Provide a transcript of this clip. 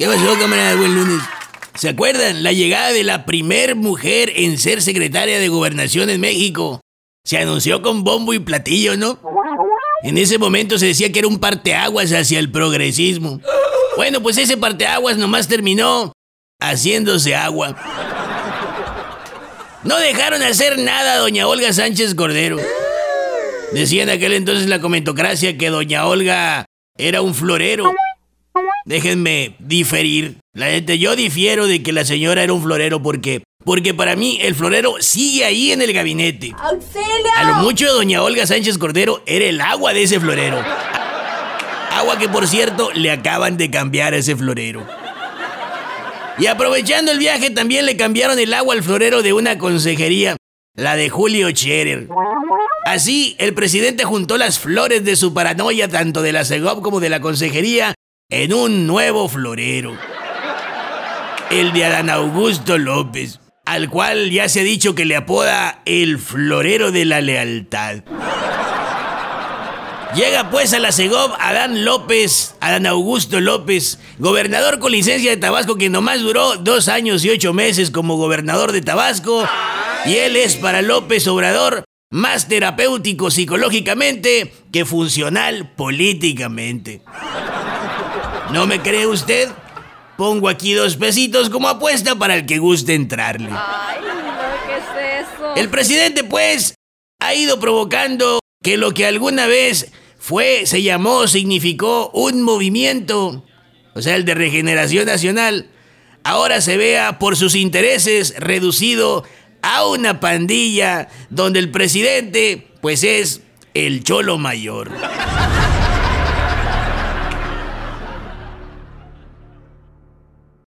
¿Qué pasó, camarada? Buen lunes. ¿Se acuerdan? La llegada de la primer mujer en ser secretaria de gobernación en México. Se anunció con bombo y platillo, ¿no? En ese momento se decía que era un parteaguas hacia el progresismo. Bueno, pues ese parteaguas nomás terminó haciéndose agua. No dejaron hacer nada a doña Olga Sánchez Cordero. Decía en aquel entonces la comentocracia que doña Olga era un florero. Déjenme diferir. La gente, yo difiero de que la señora era un florero porque porque para mí el florero sigue ahí en el gabinete. ¡Auxilio! A lo mucho doña Olga Sánchez Cordero era el agua de ese florero. Agua que por cierto le acaban de cambiar a ese florero. Y aprovechando el viaje también le cambiaron el agua al florero de una consejería, la de Julio Scherer. Así, el presidente juntó las flores de su paranoia, tanto de la CEGOP como de la consejería, en un nuevo florero. El de Adán Augusto López, al cual ya se ha dicho que le apoda el florero de la lealtad. Llega pues a la CEGOP Adán López, Adán Augusto López, gobernador con licencia de Tabasco que nomás duró dos años y ocho meses como gobernador de Tabasco. Y él es para López Obrador más terapéutico psicológicamente que funcional políticamente. ¿No me cree usted? Pongo aquí dos pesitos como apuesta para el que guste entrarle. Ay, no, ¿qué es eso? El presidente, pues, ha ido provocando que lo que alguna vez fue, se llamó, significó un movimiento, o sea, el de regeneración nacional, ahora se vea por sus intereses reducido a una pandilla donde el presidente, pues es el cholo mayor.